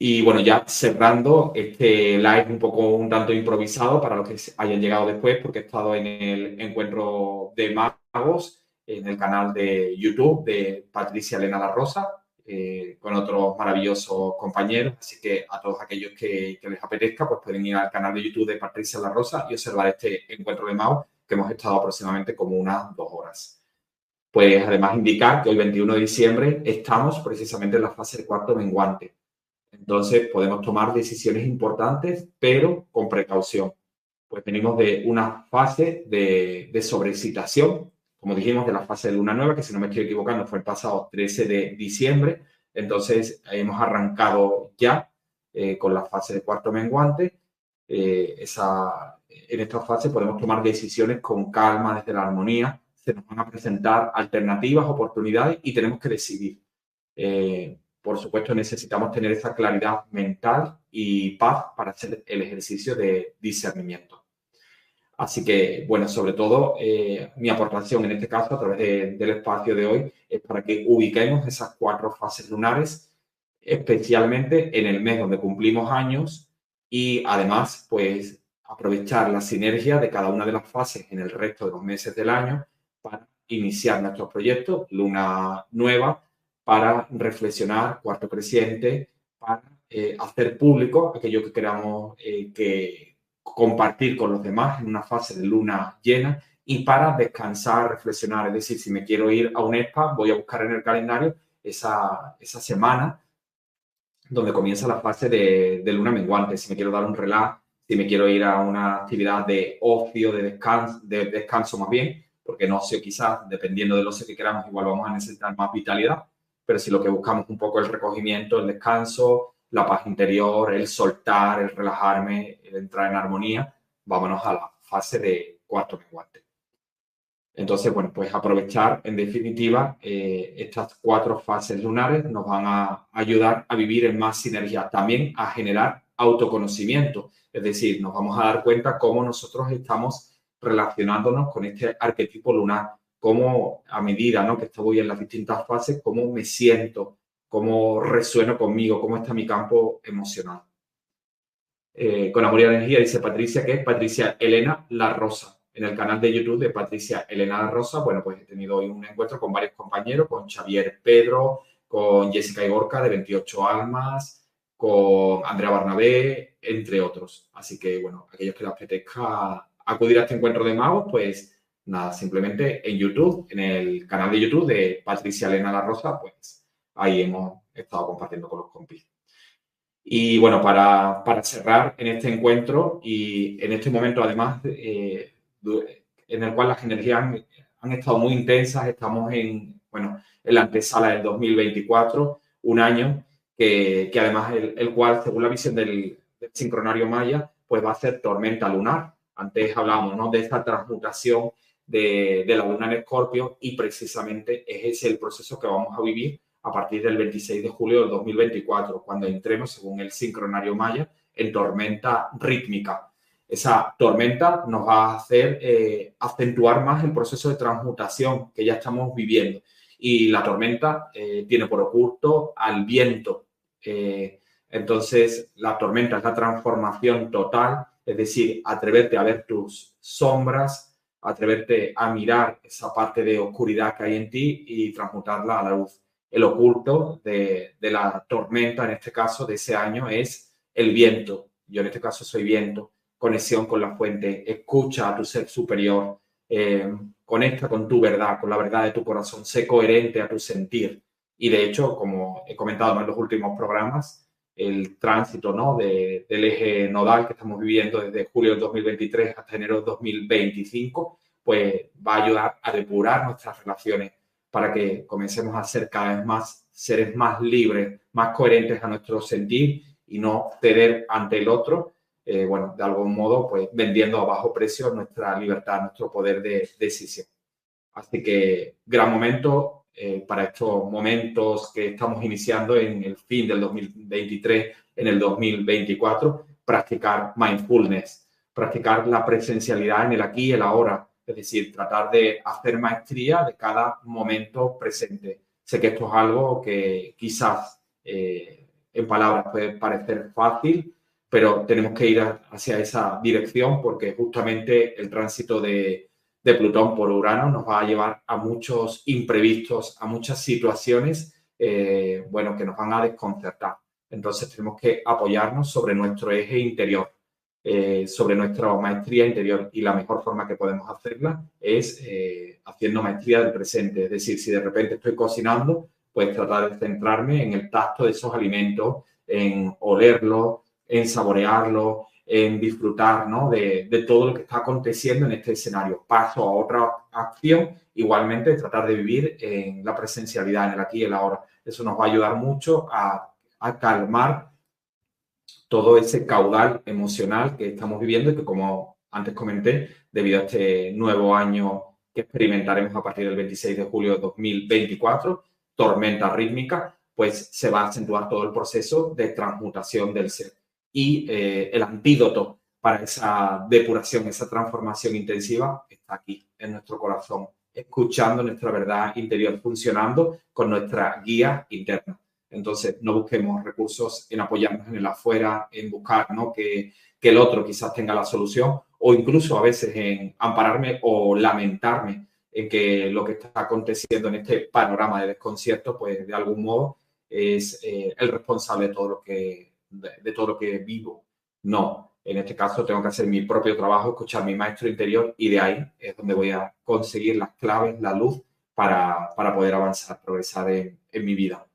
Y bueno, ya cerrando este live un poco un tanto improvisado para los que hayan llegado después, porque he estado en el encuentro de magos en el canal de YouTube de Patricia Elena La Rosa, eh, con otros maravillosos compañeros. Así que a todos aquellos que, les apetezca, pues pueden ir al canal de YouTube de Patricia La Rosa y observar este encuentro de magos que hemos estado aproximadamente como unas dos horas. Pues además indicar que hoy 21 de diciembre estamos precisamente en la fase de cuarto menguante entonces podemos tomar decisiones importantes, pero con precaución. Pues venimos de una fase de, de sobreexcitación, como dijimos, de la fase de luna nueva, que si no me estoy equivocando fue el pasado 13 de diciembre. Entonces hemos arrancado ya eh, con la fase de cuarto menguante. Eh, esa, en esta fase podemos tomar decisiones con calma, desde la armonía. Se nos van a presentar alternativas, oportunidades y tenemos que decidir. Eh, por supuesto, necesitamos tener esa claridad mental y paz para hacer el ejercicio de discernimiento. Así que, bueno, sobre todo, eh, mi aportación en este caso, a través del espacio de hoy, es para que ubiquemos esas cuatro fases lunares, especialmente en el mes donde cumplimos años y además, pues, aprovechar la sinergia de cada una de las fases en el resto de los meses del año para iniciar nuestros proyectos, luna nueva, para reflexionar, cuarto creciente, para eh, hacer público aquello que queramos eh, que compartir con los demás en una fase de luna llena y para descansar, reflexionar. Es decir, si me quiero ir a un spa, voy a buscar en el calendario esa, esa semana donde comienza la fase de, luna menguante. Si me quiero dar un relax, si me quiero ir a una actividad de ocio, de descanso, de descanso más bien, porque en ocio quizás, dependiendo del ocio que queramos, igual vamos a necesitar más vitalidad, pero si lo que buscamos un poco el recogimiento, el descanso, la paz interior, el soltar, el relajarme, el entrar en armonía, vámonos a la fase de cuarto menguante. Entonces, bueno, pues aprovechar en definitiva eh, estas cuatro fases lunares nos van a ayudar a vivir en más sinergia, también a generar autoconocimiento, es decir, nos vamos a dar cuenta cómo nosotros estamos relacionándonos con este arquetipo lunar, cómo a medida ¿no? que estoy en las distintas fases, cómo me siento, cómo resueno conmigo, cómo está mi campo emocional. Eh, con amor y energía dice Patricia, que es Patricia Elena La Rosa en el canal de YouTube de Patricia Elena Rosa. Bueno, pues he tenido hoy un encuentro con varios compañeros, con Xavier Pedro, con Jessica Igorca de 28 Almas, con Andrea Barnabé, entre otros. Así que, bueno, aquellos que les apetezca acudir a este encuentro de magos, pues nada, simplemente en YouTube, en el canal de YouTube de Patricia Elena La Rosa, pues ahí hemos estado compartiendo con los compis. Y bueno, para, para cerrar en este encuentro y en este momento además eh, en el cual las energías han, estado muy intensas. Estamos en, bueno, en la antesala del 2024, un año que, que además el, cual, según la visión del, sincronario maya, pues va a ser tormenta lunar. Antes hablábamos ¿no? de esta transmutación de, de, la luna en Escorpio y precisamente es ese el proceso que vamos a vivir a partir del 26 de julio del 2024, cuando entremos, según el sincronario maya, en tormenta rítmica esa tormenta nos va a hacer eh, acentuar más el proceso de transmutación que ya estamos viviendo. Y la tormenta eh, tiene por oculto al viento. Eh, entonces, la tormenta es la transformación total, es decir, atreverte a ver tus sombras, atreverte a mirar esa parte de oscuridad que hay en ti y transmutarla a la luz. El oculto de, la tormenta, en este caso, de ese año, es el viento. Yo en este caso soy viento conexión con la fuente, escucha a tu ser superior, eh, conecta con tu verdad, con la verdad de tu corazón, sé coherente a tu sentir. Y de hecho, como he comentado en los últimos programas, el tránsito ¿no? del eje nodal que estamos viviendo desde julio del 2023 hasta enero del 2025, pues va a ayudar a depurar nuestras relaciones para que comencemos a ser cada vez más seres más libres, más coherentes a nuestro sentir y no ceder ante el otro, eh, bueno, de algún modo, pues vendiendo a bajo precio nuestra libertad, nuestro poder de, decisión. Así que gran momento eh, para estos momentos que estamos iniciando en el fin del 2023, en el 2024, practicar mindfulness, practicar la presencialidad en el aquí y el ahora, es decir, tratar de hacer maestría de cada momento presente. Sé que esto es algo que quizás eh, en palabras puede parecer fácil, pero tenemos que ir hacia esa dirección porque justamente el tránsito de, Plutón por Urano nos va a llevar a muchos imprevistos, a muchas situaciones, eh, bueno, que nos van a desconcertar. Entonces tenemos que apoyarnos sobre nuestro eje interior, eh, sobre nuestra maestría interior y la mejor forma que podemos hacerla es eh, haciendo maestría del presente. Es decir, si de repente estoy cocinando, pues tratar de centrarme en el tacto de esos alimentos, en olerlos, en saborearlo, en disfrutar ¿no? de, de, todo lo que está aconteciendo en este escenario. Paso a otra acción, igualmente tratar de vivir en la presencialidad, en el aquí y el ahora. Eso nos va a ayudar mucho a, a calmar todo ese caudal emocional que estamos viviendo y que, como antes comenté, debido a este nuevo año que experimentaremos a partir del 26 de julio de 2024, tormenta rítmica, pues se va a acentuar todo el proceso de transmutación del ser y eh, el antídoto para esa depuración, esa transformación intensiva está aquí, en nuestro corazón, escuchando nuestra verdad interior, funcionando con nuestra guía interna. Entonces, no busquemos recursos en apoyarnos en el afuera, en buscar ¿no? que, que el otro quizás tenga la solución o incluso a veces en ampararme o lamentarme en que lo que está aconteciendo en este panorama de desconcierto, pues de algún modo es eh, el responsable de todo lo que de, todo lo que vivo. No, en este caso tengo que hacer mi propio trabajo, escuchar mi maestro interior y de ahí es donde voy a conseguir las claves, la luz para, para poder avanzar, progresar en, en mi vida.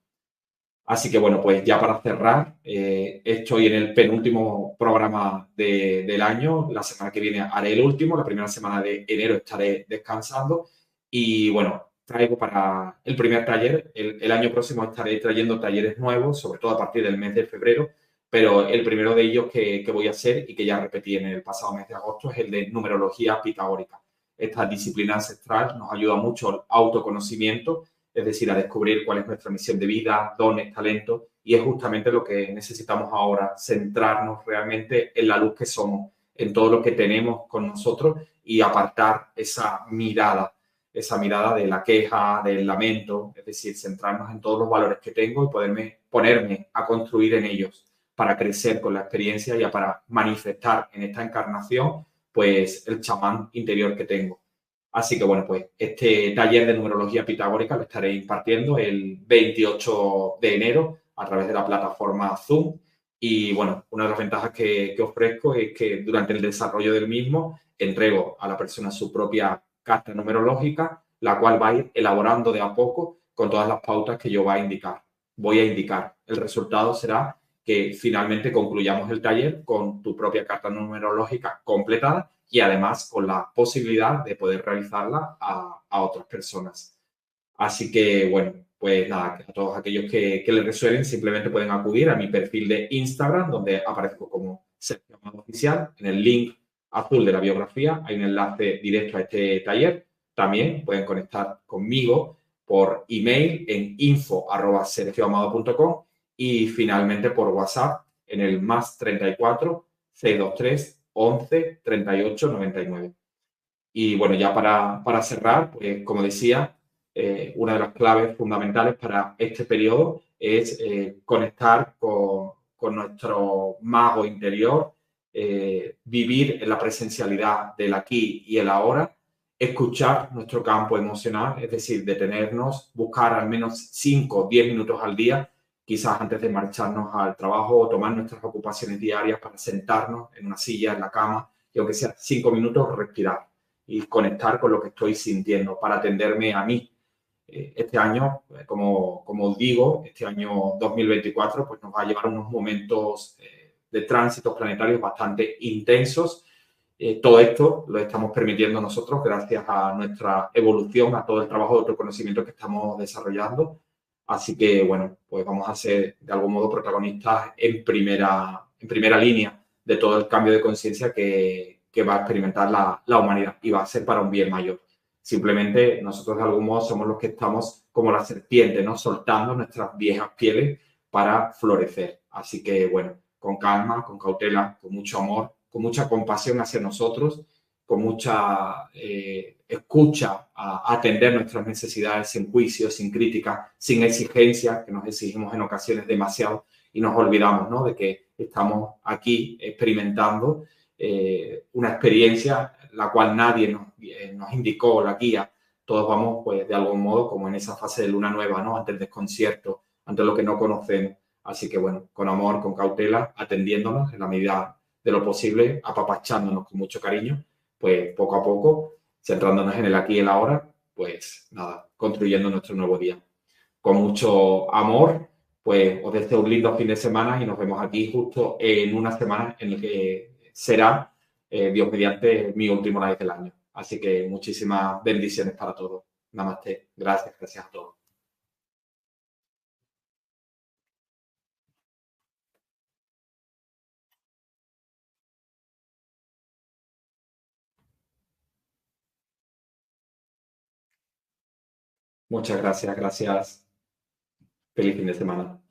Así que bueno, pues ya para cerrar, eh, estoy en el penúltimo programa del año. La semana que viene haré el último, la primera semana de enero estaré descansando. Y bueno, traigo para el primer taller. El, año próximo estaré trayendo talleres nuevos, sobre todo a partir del mes de febrero. Pero el primero de ellos que, que voy a hacer y que ya repetí en el pasado mes de agosto es el de numerología pitagórica. Esta disciplina ancestral nos ayuda mucho al autoconocimiento es decir, a descubrir cuál es nuestra misión de vida, dones, talentos, y es justamente lo que necesitamos ahora, centrarnos realmente en la luz que somos, en todo lo que tenemos con nosotros y apartar esa mirada, esa mirada de la queja, del lamento, es decir, centrarnos en todos los valores que tengo y poderme ponerme a construir en ellos para crecer con la experiencia y para manifestar en esta encarnación pues el chamán interior que tengo. Así que bueno, pues este taller de numerología pitagórica lo estaré impartiendo el 28 de enero a través de la plataforma Zoom. Y bueno, una de las ventajas que, ofrezco es que durante el desarrollo del mismo entrego a la persona su propia carta numerológica, la cual va a ir elaborando de a poco con todas las pautas que yo voy a indicar. Voy a indicar. El resultado será que finalmente concluyamos el taller con tu propia carta numerológica completada y además con la posibilidad de poder realizarla a, otras personas. Así que, bueno, pues nada, a todos aquellos que, que les resuenen simplemente pueden acudir a mi perfil de Instagram, donde aparezco como Sergio Amado Oficial. En el link azul de la biografía hay un enlace directo a este taller. También pueden conectar conmigo por email en info.sergioamado.com y finalmente por WhatsApp en el más 34 623 11 38 99. Y bueno, ya para, para cerrar, pues como decía, eh, una de las claves fundamentales para este periodo es eh, conectar con, con, nuestro mago interior, eh, vivir en la presencialidad del aquí y el ahora, escuchar nuestro campo emocional, es decir, detenernos, buscar al menos 5 o 10 minutos al día quizás antes de marcharnos al trabajo o tomar nuestras ocupaciones diarias para sentarnos en una silla, en la cama, y aunque sea cinco minutos, respirar y conectar con lo que estoy sintiendo para atenderme a mí. Eh, este año, eh, como, como digo, este año 2024, pues nos va a llevar unos momentos eh, de tránsitos planetarios bastante intensos. todo esto lo estamos permitiendo nosotros gracias a nuestra evolución, a todo el trabajo de autoconocimiento que estamos desarrollando Así que, bueno, pues vamos a ser de algún modo protagonistas en primera, en primera línea de todo el cambio de conciencia que, que, va a experimentar la, la, humanidad y va a ser para un bien mayor. Simplemente nosotros de algún modo somos los que estamos como la serpiente, ¿no? Soltando nuestras viejas pieles para florecer. Así que, bueno, con calma, con cautela, con mucho amor, con mucha compasión hacia nosotros, con mucha eh, escucha a atender nuestras necesidades sin juicio, sin crítica, sin exigencia, que nos exigimos en ocasiones demasiado y nos olvidamos ¿no? de que estamos aquí experimentando eh, una experiencia la cual nadie nos, eh, nos, indicó, la guía. Todos vamos, pues, de algún modo, como en esa fase de luna nueva, ¿no? Ante el desconcierto, ante lo que no conocemos. Así que, bueno, con amor, con cautela, atendiéndonos en la medida de lo posible, apapachándonos con mucho cariño, pues poco a poco centrándonos en el aquí y el ahora, pues nada, construyendo nuestro nuevo día. Con mucho amor, pues os deseo un lindo fin de semana y nos vemos aquí justo en una semana en la que será, eh, Dios mediante, mi último live del año. Así que muchísimas bendiciones para todos. Namaste. Gracias, gracias a todos. Muchas gracias, gracias. Feliz fin de semana.